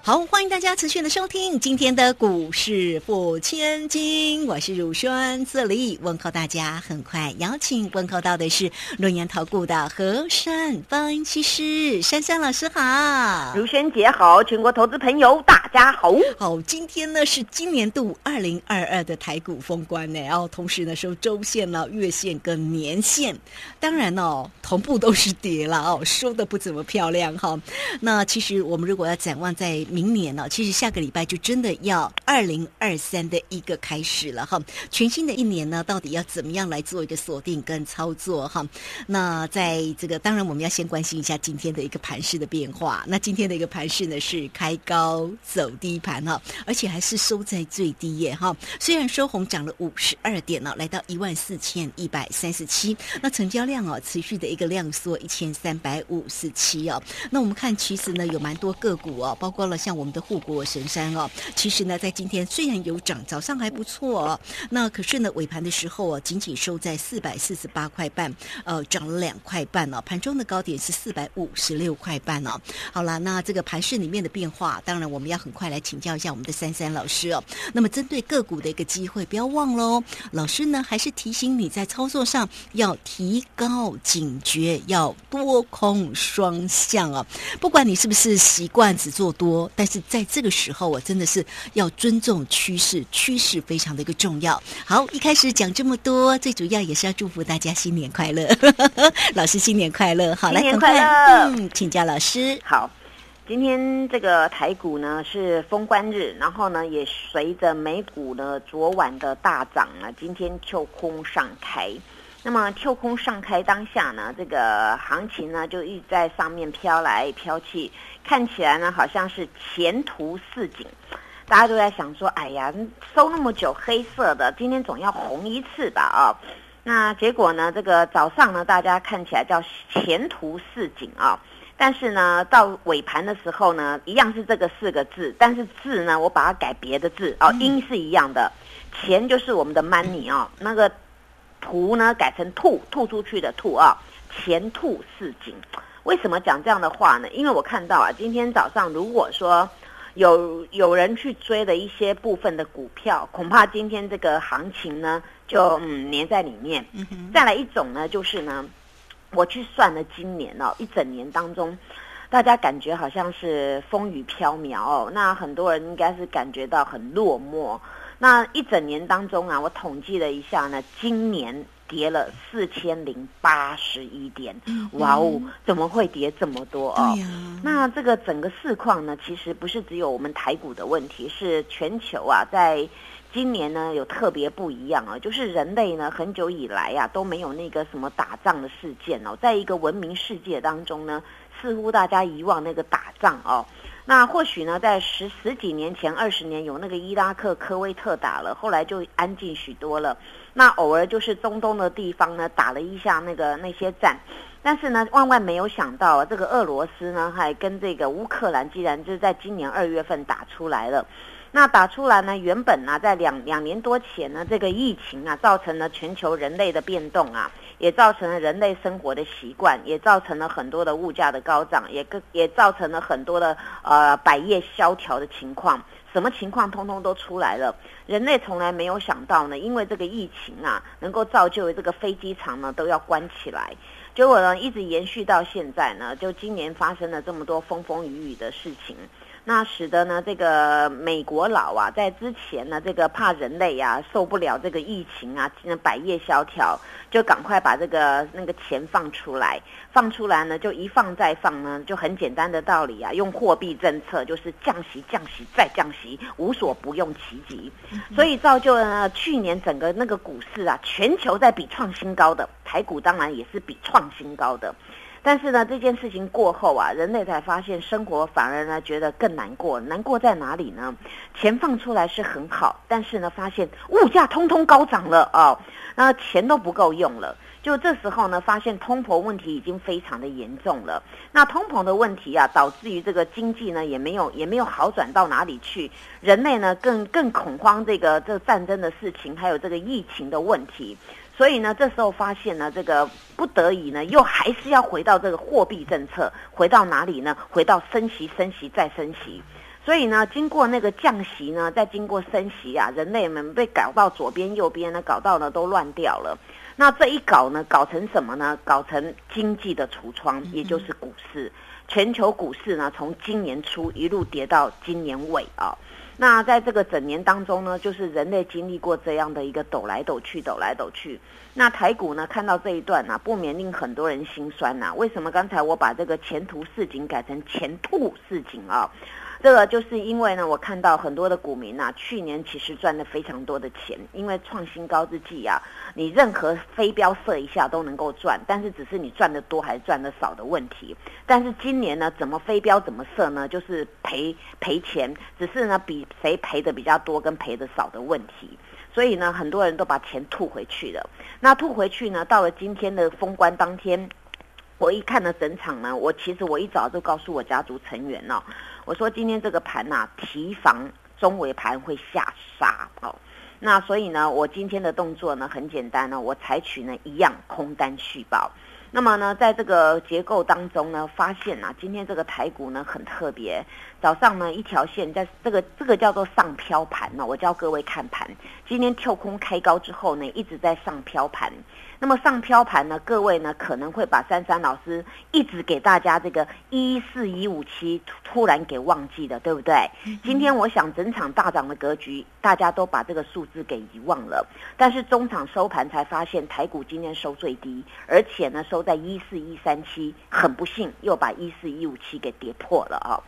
好，欢迎大家持续的收听今天的股市付千金，我是乳轩，这里问候大家。很快邀请问候到的是论言投顾的和善分析师珊珊老师好，如萱姐好，全国投资朋友大家好。好，今天呢是今年度二零二二的台股封关呢，然后同时呢收周线了、月线跟年线，当然哦同步都是跌了哦，收的不怎么漂亮哈。那其实我们如果要展望在明年呢，其实下个礼拜就真的要二零二三的一个开始了哈。全新的一年呢，到底要怎么样来做一个锁定跟操作哈？那在这个当然我们要先关心一下今天的一个盘势的变化。那今天的一个盘势呢是开高走低盘哈，而且还是收在最低耶哈。虽然收红涨了五十二点呢，来到一万四千一百三十七。那成交量哦，持续的一个量缩一千三百五十七哦。那我们看其实呢有蛮多个股哦，包括了像。我们的护国神山哦，其实呢，在今天虽然有涨，早上还不错哦，那可是呢，尾盘的时候哦，仅仅收在四百四十八块半，呃，涨了两块半哦，盘中的高点是四百五十六块半哦。好了，那这个盘市里面的变化，当然我们要很快来请教一下我们的珊珊老师哦。那么针对个股的一个机会，不要忘喽，老师呢还是提醒你在操作上要提高警觉，要多空双向哦。不管你是不是习惯只做多。但是在这个时候，我真的是要尊重趋势，趋势非常的一个重要。好，一开始讲这么多，最主要也是要祝福大家新年快乐，老师新年快乐。好，来，新年快乐。嗯，请教老师。好，今天这个台股呢是封关日，然后呢也随着美股呢昨晚的大涨啊，今天跳空上开。那么跳空上开当下呢，这个行情呢就一直在上面飘来飘去。看起来呢，好像是前途似锦，大家都在想说，哎呀，收那么久黑色的，今天总要红一次吧？啊，那结果呢，这个早上呢，大家看起来叫前途似锦啊，但是呢，到尾盘的时候呢，一样是这个四个字，但是字呢，我把它改别的字哦，音是一样的，钱就是我们的 money 啊，那个图呢改成吐吐出去的吐啊，前吐似锦。为什么讲这样的话呢？因为我看到啊，今天早上如果说有有人去追的一些部分的股票，恐怕今天这个行情呢就嗯粘在里面。再来一种呢，就是呢，我去算了今年哦一整年当中，大家感觉好像是风雨飘渺哦，那很多人应该是感觉到很落寞。那一整年当中啊，我统计了一下呢，今年。跌了四千零八十一点，哇哦，怎么会跌这么多哦？那这个整个市况呢，其实不是只有我们台股的问题，是全球啊，在今年呢有特别不一样啊，就是人类呢很久以来呀都没有那个什么打仗的事件哦，在一个文明世界当中呢，似乎大家遗忘那个打仗哦。那或许呢，在十十几年前、二十年有那个伊拉克、科威特打了，后来就安静许多了。那偶尔就是中东的地方呢，打了一下那个那些战，但是呢，万万没有想到，这个俄罗斯呢，还跟这个乌克兰，既然就是在今年二月份打出来了。那打出来呢？原本呢，在两两年多前呢，这个疫情啊，造成了全球人类的变动啊，也造成了人类生活的习惯，也造成了很多的物价的高涨，也更也造成了很多的呃百业萧条的情况。什么情况通通都出来了。人类从来没有想到呢，因为这个疫情啊，能够造就这个飞机场呢都要关起来。结果呢，一直延续到现在呢，就今年发生了这么多风风雨雨的事情。那使得呢，这个美国佬啊，在之前呢，这个怕人类啊受不了这个疫情啊，百业萧条，就赶快把这个那个钱放出来，放出来呢，就一放再放呢，就很简单的道理啊，用货币政策就是降息、降息再降息，无所不用其极，所以造就了去年整个那个股市啊，全球在比创新高的，台股当然也是比创新高的。但是呢，这件事情过后啊，人类才发现生活反而呢觉得更难过。难过在哪里呢？钱放出来是很好，但是呢，发现物价通通高涨了啊，那钱都不够用了。就这时候呢，发现通膨问题已经非常的严重了。那通膨的问题啊，导致于这个经济呢也没有也没有好转到哪里去，人类呢更更恐慌这个这战争的事情，还有这个疫情的问题。所以呢，这时候发现呢，这个不得已呢，又还是要回到这个货币政策，回到哪里呢？回到升息、升息再升息。所以呢，经过那个降息呢，再经过升息啊，人类们被搞到左边右边呢，搞到呢都乱掉了。那这一搞呢，搞成什么呢？搞成经济的橱窗，也就是股市。全球股市呢，从今年初一路跌到今年尾啊。那在这个整年当中呢，就是人类经历过这样的一个抖来抖去、抖来抖去。那台股呢，看到这一段呢，不免令很多人心酸呐。为什么刚才我把这个前途似锦改成前兔似锦啊？这个就是因为呢，我看到很多的股民呐，去年其实赚了非常多的钱，因为创新高之际啊，你任何飞镖射一下都能够赚，但是只是你赚的多还是赚的少的问题。但是今年呢，怎么飞镖怎么射呢？就是赔赔钱，只是呢比谁赔的比较多跟赔的少的问题。所以呢，很多人都把钱吐回去了。那吐回去呢，到了今天的封关当天。我一看了整场呢，我其实我一早就告诉我家族成员哦，我说今天这个盘呐，提防中尾盘会下杀哦。那所以呢，我今天的动作呢很简单呢，我采取呢一样空单续报。那么呢，在这个结构当中呢，发现啊，今天这个台股呢很特别，早上呢一条线在这个这个叫做上飘盘呢，我教各位看盘，今天跳空开高之后呢，一直在上飘盘。那么上飘盘呢？各位呢可能会把珊珊老师一直给大家这个一四一五七突然给忘记了，对不对？今天我想整场大涨的格局，大家都把这个数字给遗忘了。但是中场收盘才发现，台股今天收最低，而且呢收在一四一三七，很不幸又把一四一五七给跌破了啊。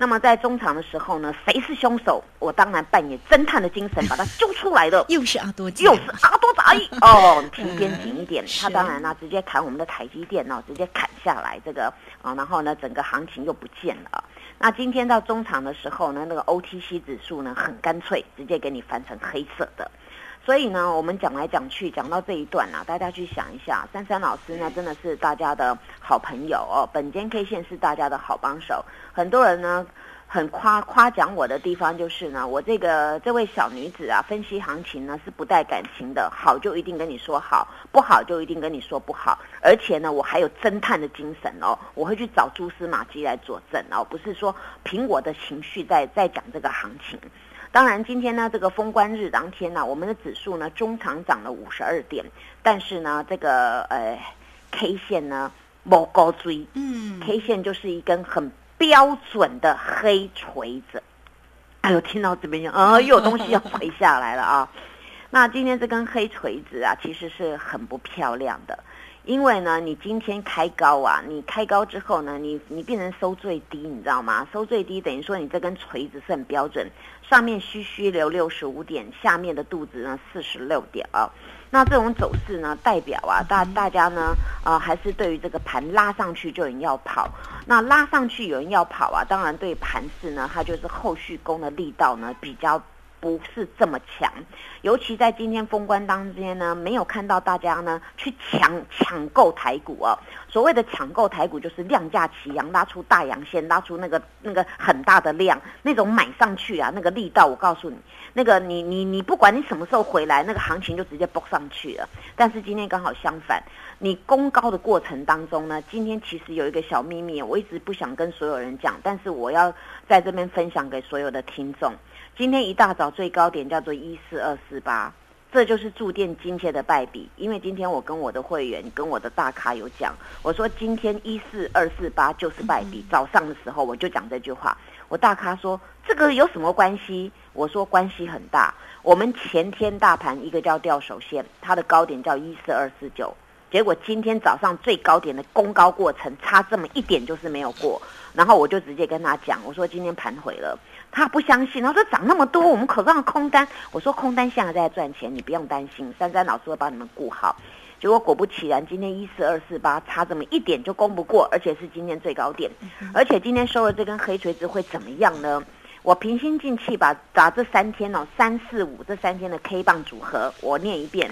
那么在中场的时候呢，谁是凶手？我当然扮演侦探的精神，把他揪出来的。又是阿多，又是阿多仔 哦，皮鞭紧一点。他当然呢，直接砍我们的台积电哦，直接砍下来这个啊，然后呢，整个行情又不见了。那今天到中场的时候呢，那个 OTC 指数呢，很干脆，直接给你翻成黑色的。所以呢，我们讲来讲去，讲到这一段啊，大家去想一下，珊珊老师呢，真的是大家的好朋友哦。本间 K 线是大家的好帮手，很多人呢很夸夸奖我的地方就是呢，我这个这位小女子啊，分析行情呢是不带感情的，好就一定跟你说好，不好就一定跟你说不好，而且呢，我还有侦探的精神哦，我会去找蛛丝马迹来佐证哦，不是说凭我的情绪在在讲这个行情。当然，今天呢，这个封关日当天呢，我们的指数呢，中长涨了五十二点，但是呢，这个呃 K 线呢，某高追，嗯，K 线就是一根很标准的黑锤子。哎呦，听到这边啊，又有东西要垂下来了啊！那今天这根黑锤子啊，其实是很不漂亮的。因为呢，你今天开高啊，你开高之后呢，你你变成收最低，你知道吗？收最低等于说你这根锤子是很标准，上面虚虚留六十五点，下面的肚子呢四十六点啊。那这种走势呢，代表啊，大大家呢，呃，还是对于这个盘拉上去就有人要跑，那拉上去有人要跑啊，当然对盘势呢，它就是后续攻的力道呢比较。不是这么强，尤其在今天封关当天呢，没有看到大家呢去抢抢购台股哦。所谓的抢购台股，就是量价齐扬，拉出大阳线，拉出那个那个很大的量，那种买上去啊，那个力道，我告诉你，那个你你你不管你什么时候回来，那个行情就直接崩上去了。但是今天刚好相反，你攻高的过程当中呢，今天其实有一个小秘密，我一直不想跟所有人讲，但是我要在这边分享给所有的听众。今天一大早最高点叫做一四二四八，这就是注定今天的败笔。因为今天我跟我的会员、跟我的大咖有讲，我说今天一四二四八就是败笔。早上的时候我就讲这句话，我大咖说这个有什么关系？我说关系很大。我们前天大盘一个叫吊手线，它的高点叫一四二四九，结果今天早上最高点的攻高过程差这么一点就是没有过，然后我就直接跟他讲，我说今天盘毁了。他不相信，他说涨那么多，我们可让空单。我说空单现在在赚钱，你不用担心，珊珊老师会帮你们顾好。结果果不其然，今天一四二四八差这么一点就攻不过，而且是今天最高点，而且今天收了这根黑锤子会怎么样呢？我平心静气把把这三天哦三四五这三天的 K 棒组合我念一遍。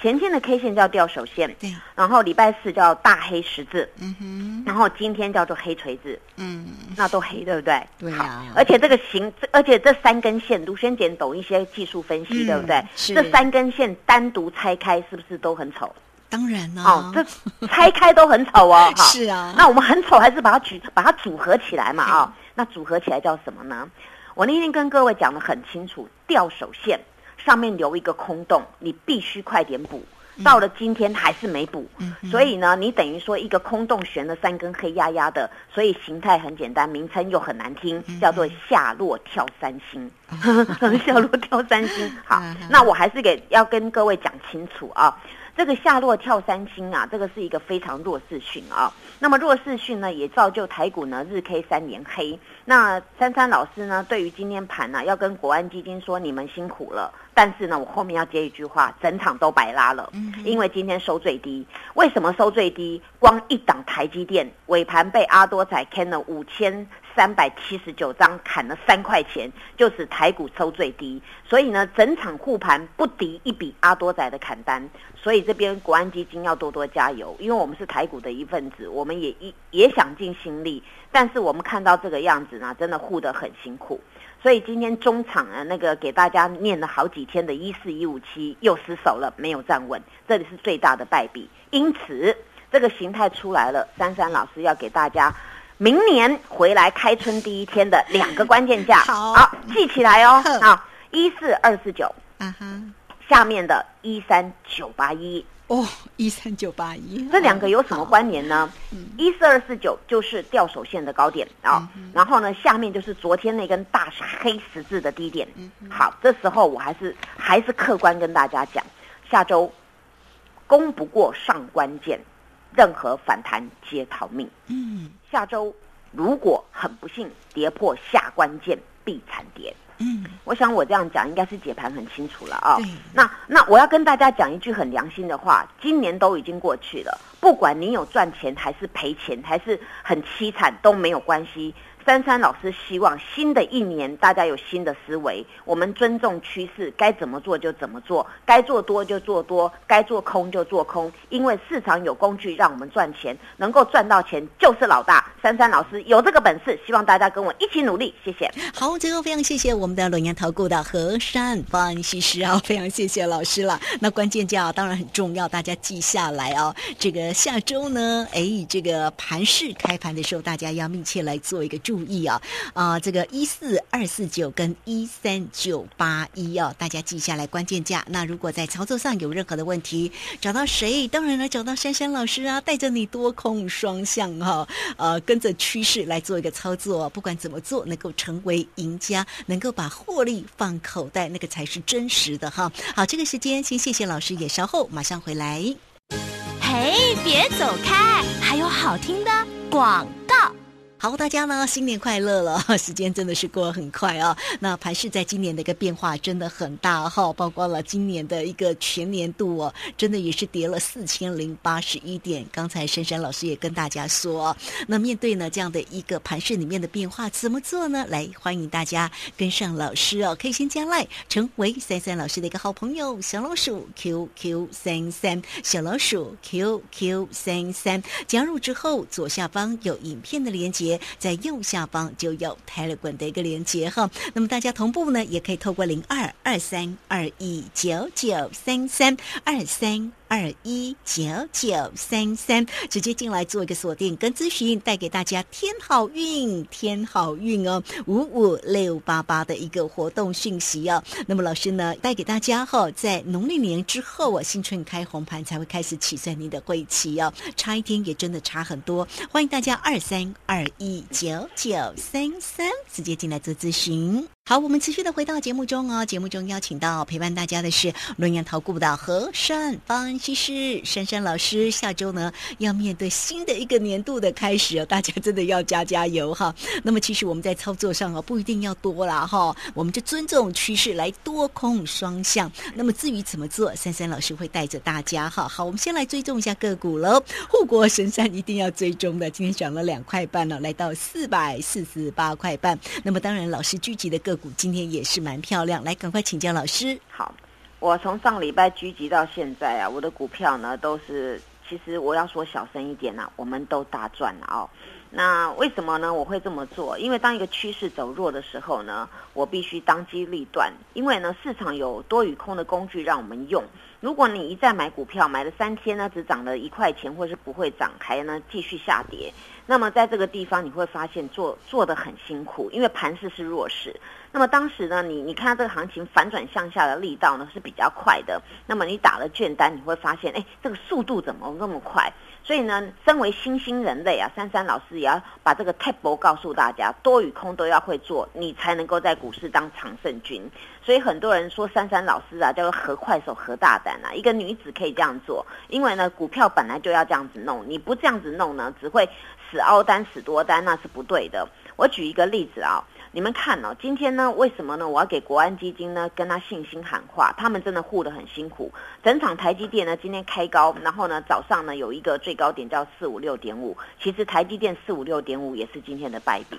前天的 K 线叫吊手线，对，然后礼拜四叫大黑十字，嗯哼，然后今天叫做黑锤子，嗯，那都黑，对不对？对呀而且这个形，这而且这三根线，卢轩姐懂一些技术分析，嗯对不对？是这三根线单独拆开，是不是都很丑？当然呢、哦，这拆开都很丑哦。好，是啊，那我们很丑，还是把它举把它组合起来嘛啊、那组合起来叫什么呢？我那天跟各位讲的很清楚，吊手线上面留一个空洞，你必须快点补。到了今天还是没补，嗯所以呢，你等于说一个空洞悬了三根黑压压的，所以形态很简单，名称又很难听，嗯叫做下落跳三星。下落跳三星，好那我还是给要跟各位讲清楚啊。这个下落跳三星啊，这个是一个非常弱势讯啊。那么弱势讯呢，也造就台股呢日 K 三连黑。那珊珊老师呢，对于今天盘呢、要跟国安基金说你们辛苦了。但是呢，我后面要接一句话，整场都白拉了，因为今天收最低。为什么收最低？光一档台积电尾盘被阿多仔砍了五千三百七十九张，砍了三块钱，就是台股收最低。所以呢，整场护盘不敌一笔阿多仔的砍单。所以这边国安基金要多多加油，因为我们是台股的一份子，我们也一也想尽心力，但是我们看到这个样子呢，真的护得很辛苦。所以今天中场啊，那个给大家念了好几天的一四一五七又失手了，没有站稳，这里是最大的败笔。因此，这个形态出来了，珊珊老师要给大家明年回来开春第一天的两个关键价，好。记起来哦。啊，一四二四九，啊哈，下面的一三九八一。哦，一三九八一，这两个有什么关联呢？嗯。一四二四九就是吊手线的高点啊、然后呢，下面就是昨天那根大黑十字的低点。嗯好，这时候我还是还是客观跟大家讲，下周攻不过上关键，任何反弹皆逃命。嗯下周如果很不幸跌破下关键，必惨跌。嗯，我想我这样讲应该是解盘很清楚了啊、对那那我要跟大家讲一句很良心的话，今年都已经过去了，不管你有赚钱还是赔钱，还是很凄惨都没有关系。珊珊老师希望新的一年大家有新的思维，我们尊重趋势，该怎么做就怎么做，该做多就做多，该做空就做空，因为市场有工具让我们赚钱，能够赚到钱就是老大。珊珊老师有这个本事，希望大家跟我一起努力，谢谢。好，最后非常谢谢我们的龙岩投顾的何山分析师啊，非常谢谢老师了。那关键价当然很重要，大家记下来哦。这个下周呢，哎，这个盘市开盘的时候，大家要密切来做一个注注意啊啊，这个一四二四九跟一三九八一哦，大家记下来关键价。那如果在操作上有任何的问题，找到谁？当然了，找到珊珊老师啊，带着你多空双向哈、呃，跟着趋势来做一个操作，不管怎么做，能够成为赢家，能够把获利放口袋，那个才是真实的哈。好，这个时间先谢谢老师，也稍后马上回来。嘿，别走开，还有好听的广告。好，大家呢新年快乐了，时间真的是过得很快啊。那盘市在今年的一个变化真的很大哈，包括了今年的一个全年度哦，真的也是跌了四千零八十一点。刚才珊珊老师也跟大家说，那面对呢这样的一个盘市里面的变化，怎么做呢？来，欢迎大家跟上老师哦，可以先加赖，成为珊珊老师的一个好朋友，小老鼠 QQ 三三，小老鼠 QQ 三三，加入之后左下方有影片的连接。在右下方就有 Telegram 的一个连接哈。那么大家同步呢，也可以透过零二二三二一九九三三二三。二一九九三三，直接进来做一个锁定跟咨询，带给大家天好运，天好运哦，五五六八八的一个活动讯息哦。那么老师呢，带给大家哈、在农历年之后啊，新春开红盘才会开始起算您的会期哦，差一天也真的差很多。欢迎大家二三二一九九三三直接进来做咨询。好，我们持续的回到节目中哦。节目中邀请到陪伴大家的是龙岩投顾的和善分析师珊珊老师。下周呢要面对新的一个年度的开始哦，大家真的要加加油哈。那么其实我们在操作上哦不一定要多啦哈，我们就尊重趋势来多空双向。那么至于怎么做，珊珊老师会带着大家哈。好，我们先来追踪一下个股喽。护国神山一定要追踪的，今天涨了两块半了，来到四百四十八块半。那么当然，老师聚集的个股今天也是蛮漂亮，来赶快请教老师。好，我从上礼拜聚集到现在啊，我的股票呢都是，其实我要说小声一点呐、我们都大赚了哦。那为什么呢？我会这么做，因为当一个趋势走弱的时候呢，我必须当机立断，因为呢市场有多与空的工具让我们用。如果你一再买股票，买了三天呢，只涨了一块钱，或是不会涨，还呢继续下跌，那么在这个地方你会发现做做的很辛苦，因为盘势是弱势。那么当时呢，你你看到这个行情反转向下的力道呢是比较快的，那么你打了券单，你会发现，哎，这个速度怎么那么快？所以呢，身为新兴人类啊，珊珊老师也要把这个 table 告诉大家，多与空都要会做，你才能够在股市当常胜军。所以很多人说珊珊老师啊，叫做何快手何大胆啊，一个女子可以这样做，因为呢，股票本来就要这样子弄，你不这样子弄呢，只会死凹单死多单，那是不对的。我举一个例子啊。你们看哦，今天呢，为什么呢？我要给国安基金呢，跟他信心喊话，他们真的护得很辛苦。整场台积电呢，今天开高，然后呢，早上呢有一个最高点叫四五六点五，其实台积电四五六点五也是今天的败笔。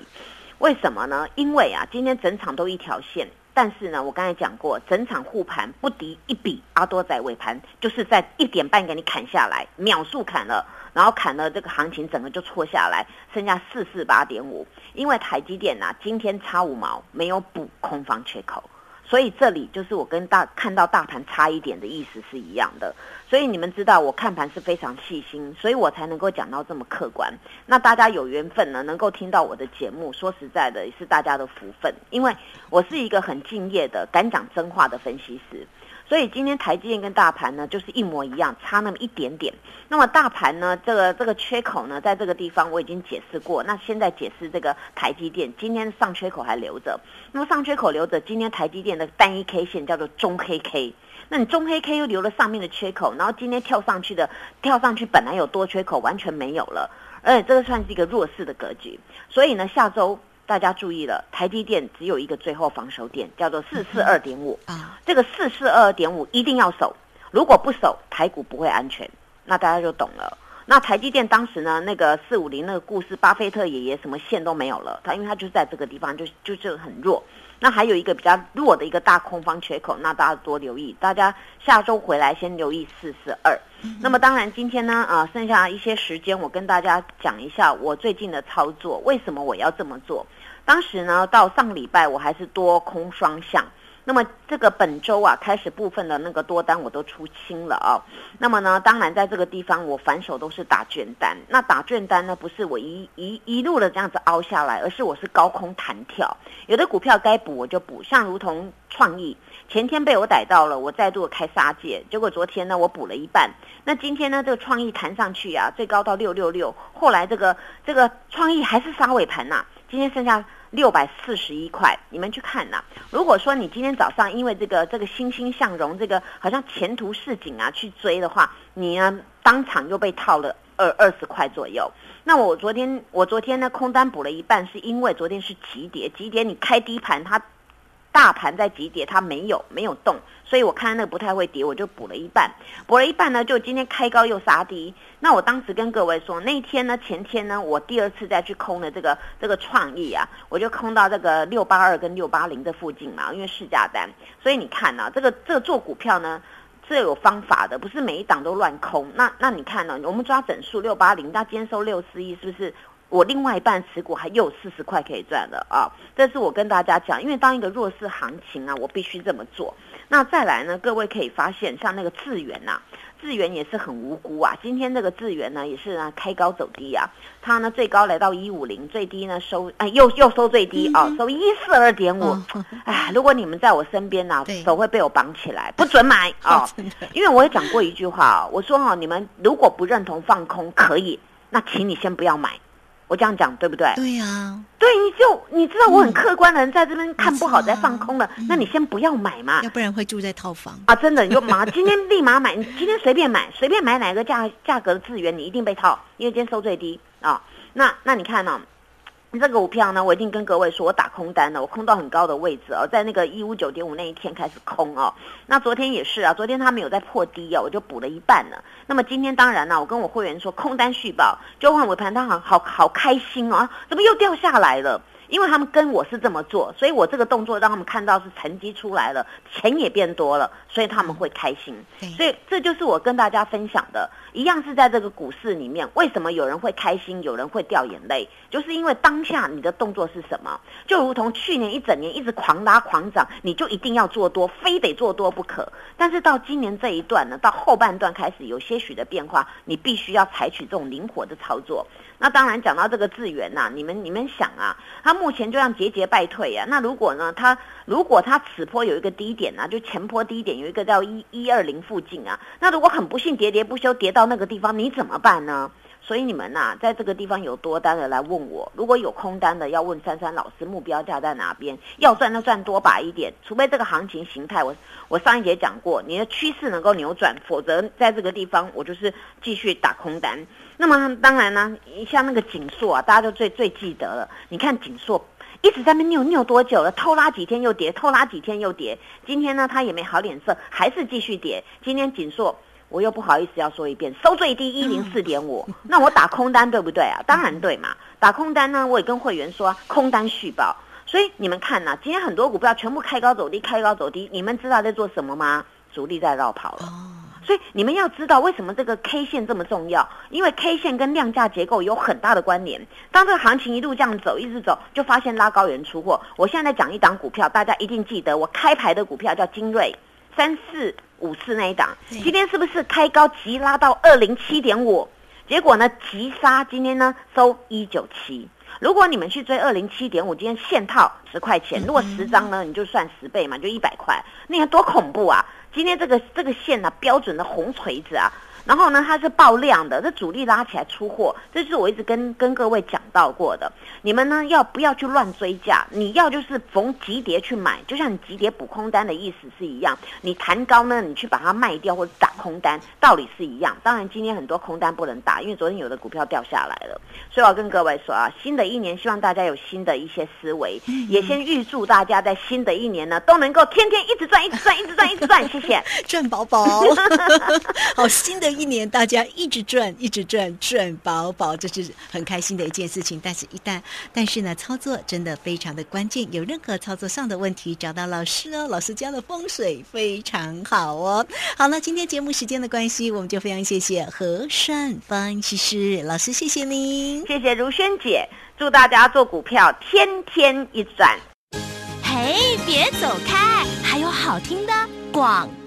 为什么呢？因为啊，今天整场都一条线，但是呢，我刚才讲过，整场护盘不敌一笔，阿多仔尾盘就是在一点半给你砍下来，秒速砍了。然后砍了这个行情，整个就挫下来，剩下四四八点五。因为台积电呐、今天差五毛，没有补空方缺口，所以这里就是我跟大看到大盘差一点的意思是一样的。所以你们知道我看盘是非常细心，所以我才能够讲到这么客观。那大家有缘分呢，能够听到我的节目，说实在的也是大家的福分，因为我是一个很敬业的、敢讲真话的分析师。所以今天台积电跟大盘呢，就是一模一样，差那么一点点。那么大盘呢，这个这个缺口呢，在这个地方我已经解释过。那现在解释这个台积电，今天上缺口还留着。那么上缺口留着，今天台积电的单一 K 线叫做中黑 K。那你中黑 K 又留了上面的缺口，然后今天跳上去的，跳上去本来有多缺口，完全没有了，而且这个算是一个弱势的格局。所以呢，下周大家注意了，台积电只有一个最后防守点，叫做四四二点五。啊，这个四四二点五一定要守，如果不守，台股不会安全，那大家就懂了。那台积电当时呢，那个四五零那个故事，巴菲特爷爷什么线都没有了，他因为他就在这个地方就就是很弱。那还有一个比较弱的一个大空方缺口，那大家多留意，大家下周回来先留意四四二。那么当然今天呢，啊、剩下一些时间，我跟大家讲一下我最近的操作，为什么我要这么做。当时呢，到上礼拜我还是多空双向。那么这个本周啊，开始部分的那个多单我都出清了啊、那么呢，当然在这个地方我反手都是打卷单。那打卷单呢，不是我一一一路的这样子凹下来，而是我是高空弹跳。有的股票该补我就补，像如同创意，前天被我逮到了，我再度开杀戒，结果昨天呢我补了一半。那今天呢，这个创意弹上去啊，最高到六六六，后来这个这个创意还是杀尾盘呐、今天剩下六百四十一块，你们去看呐、如果说你今天早上因为这个这个欣欣向荣，这个好像前途似锦啊去追的话，你呢当场又被套了二二十块左右。那我昨天我昨天呢空单补了一半，是因为昨天是急跌，急跌你开低盘它。大盘在急跌，它没有没有动，所以我看那个不太会跌，我就补了一半，补了一半呢，就今天开高又杀低。那我当时跟各位说，那天呢，前天呢，我第二次再去空的这个这个创意啊，我就空到这个六八二跟六八零这附近嘛，因为市价单。所以你看呢、这个这个做股票呢。是有方法的，不是每一档都乱空。那那你看呢、我们抓整数六八零，那今天收六四一，是不是？我另外一半持股还有四十块可以赚的啊！这是我跟大家讲，因为当一个弱势行情啊，我必须这么做。那再来呢，各位可以发现，像那个智源呐、智源也是很无辜啊。今天这个智源呢，也是啊开高走低啊，它呢最高来到一五零，最低呢收哎又又收最低啊，收一四二点五。嗯哎，如果你们在我身边呢、对手会被我绑起来，不准买 啊！因为我也讲过一句话啊，我说哈、你们如果不认同放空可以，那请你先不要买。我这样讲对不对？对呀、对，你就你知道我很嗯客观的人在这边看不好没错啊在放空了，那你先不要买嘛。要不然会住在套房。啊，真的，你就马 今天立马买，你今天随便买，随便买哪个价价格的资源，你一定被套，因为今天收最低啊。那那你看呢、这个股票呢，我已经跟各位说，我打空单了，我空到很高的位置哦，在那个一五九点五那一天开始空哦。那昨天也是啊，昨天它没有在破低啊，我就补了一半了。那么今天当然呢、我跟我会员说空单续报，就换尾盘，他好好好开心哦，啊怎么又掉下来了？因为他们跟我是这么做，所以我这个动作让他们看到是成绩出来了，钱也变多了，所以他们会开心。所以这就是我跟大家分享的，一样是在这个股市里面，为什么有人会开心，有人会掉眼泪，就是因为当下你的动作是什么，就如同去年一整年一直狂拉狂涨，你就一定要做多，非得做多不可。但是到今年这一段呢，到后半段开始有些许的变化，你必须要采取这种灵活的操作。那当然讲到这个资源呐，你们你们想啊，它目前就像节节败退啊。那如果呢，它如果它此波有一个低点呢，就前波低点有一个叫一一二零附近啊，那如果很不幸喋喋不休跌到那个地方，你怎么办呢？所以你们呐，在这个地方有多单的来问我，如果有空单的要问珊珊老师目标价在哪边，要赚就赚多把一点，除非这个行情形态，我我上一节讲过，你的趋势能够扭转，否则在这个地方我就是继续打空单。那么当然呢，像那个锦硕啊，大家都最最记得了。你看锦硕一直在那扭扭多久了？偷拉几天又跌，偷拉几天又跌。今天呢，它也没好脸色，还是继续跌。今天锦硕。我又不好意思要说一遍，收最低一零四点五，那我打空单对不对啊？当然对嘛，打空单呢，我也跟会员说空单续报。所以你们看呐，今天很多股票全部开高走低，开高走低，你们知道在做什么吗？主力在绕跑了。所以你们要知道为什么这个 K 线这么重要，因为 K 线跟量价结构有很大的关联。当这个行情一路这样走，一直走，就发现拉高人出货。我现在讲一档股票，大家一定记得，我开牌的股票叫精锐。三四五四那一档，今天是不是开高急拉到二零七点五？结果呢急杀，今天呢收一九七。如果你们去追二零七点五，今天现套十块钱，如果十张呢，你就算十倍嘛，就一百块。你看多恐怖啊！今天这个这个线呢，标准的红锤子啊。然后呢，它是爆量的，这主力拉起来出货，这是我一直跟跟各位讲到过的。你们呢要不要去乱追价？你要就是逢急跌去买，就像你急跌补空单的意思是一样。你弹高呢，你去把它卖掉或者打空单，道理是一样。当然今天很多空单不能打，因为昨天有的股票掉下来了。所以我要跟各位说啊，新的一年希望大家有新的一些思维，也先预祝大家在新的一年呢都能够天天一直赚，一直赚，一直赚，一直赚。谢谢，赚饱饱。好，新的。一年大家一直赚，一直赚，赚饱饱，这是很开心的一件事情。但是，一旦但是呢，操作真的非常的关键。有任何操作上的问题，找到老师哦。老师家的风水非常好哦。好了，今天节目时间的关系，我们就非常谢谢和善分析师老师，谢谢您，谢谢如萱姐，祝大家做股票天天一赚。嘿，别走开，还有好听的广告。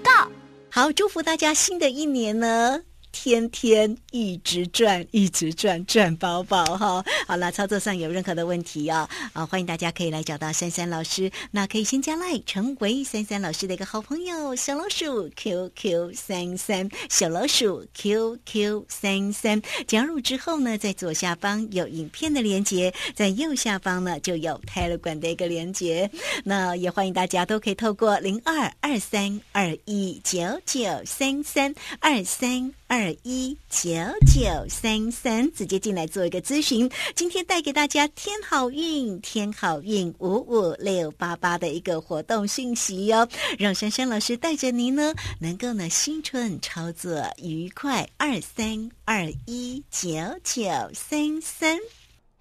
好，祝福大家新的一年呢。天天一直转，一直转，赚包包哈！好了，操作上有任何的问题啊啊，欢迎大家可以来找到珊珊老师。那可以先加赖，成为珊珊老师的一个好朋友，小老鼠 QQ 三三，小老鼠 QQ 三三。加入之后呢，在左下方有影片的连接，在右下方呢就有泰勒管的一个连接。那也欢迎大家都可以透过零二二三二一九九三三二三。二二一九九三三，直接进来做一个咨询。今天带给大家天好运，天好运五五六八八的一个活动讯息哟，让珊珊老师带着您呢，能够呢新春操作愉快。二三二一九九三三。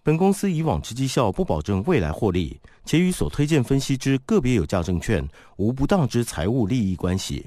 本公司以往之绩效不保证未来获利，且与所推荐分析之个别有价证券无不当之财务利益关系。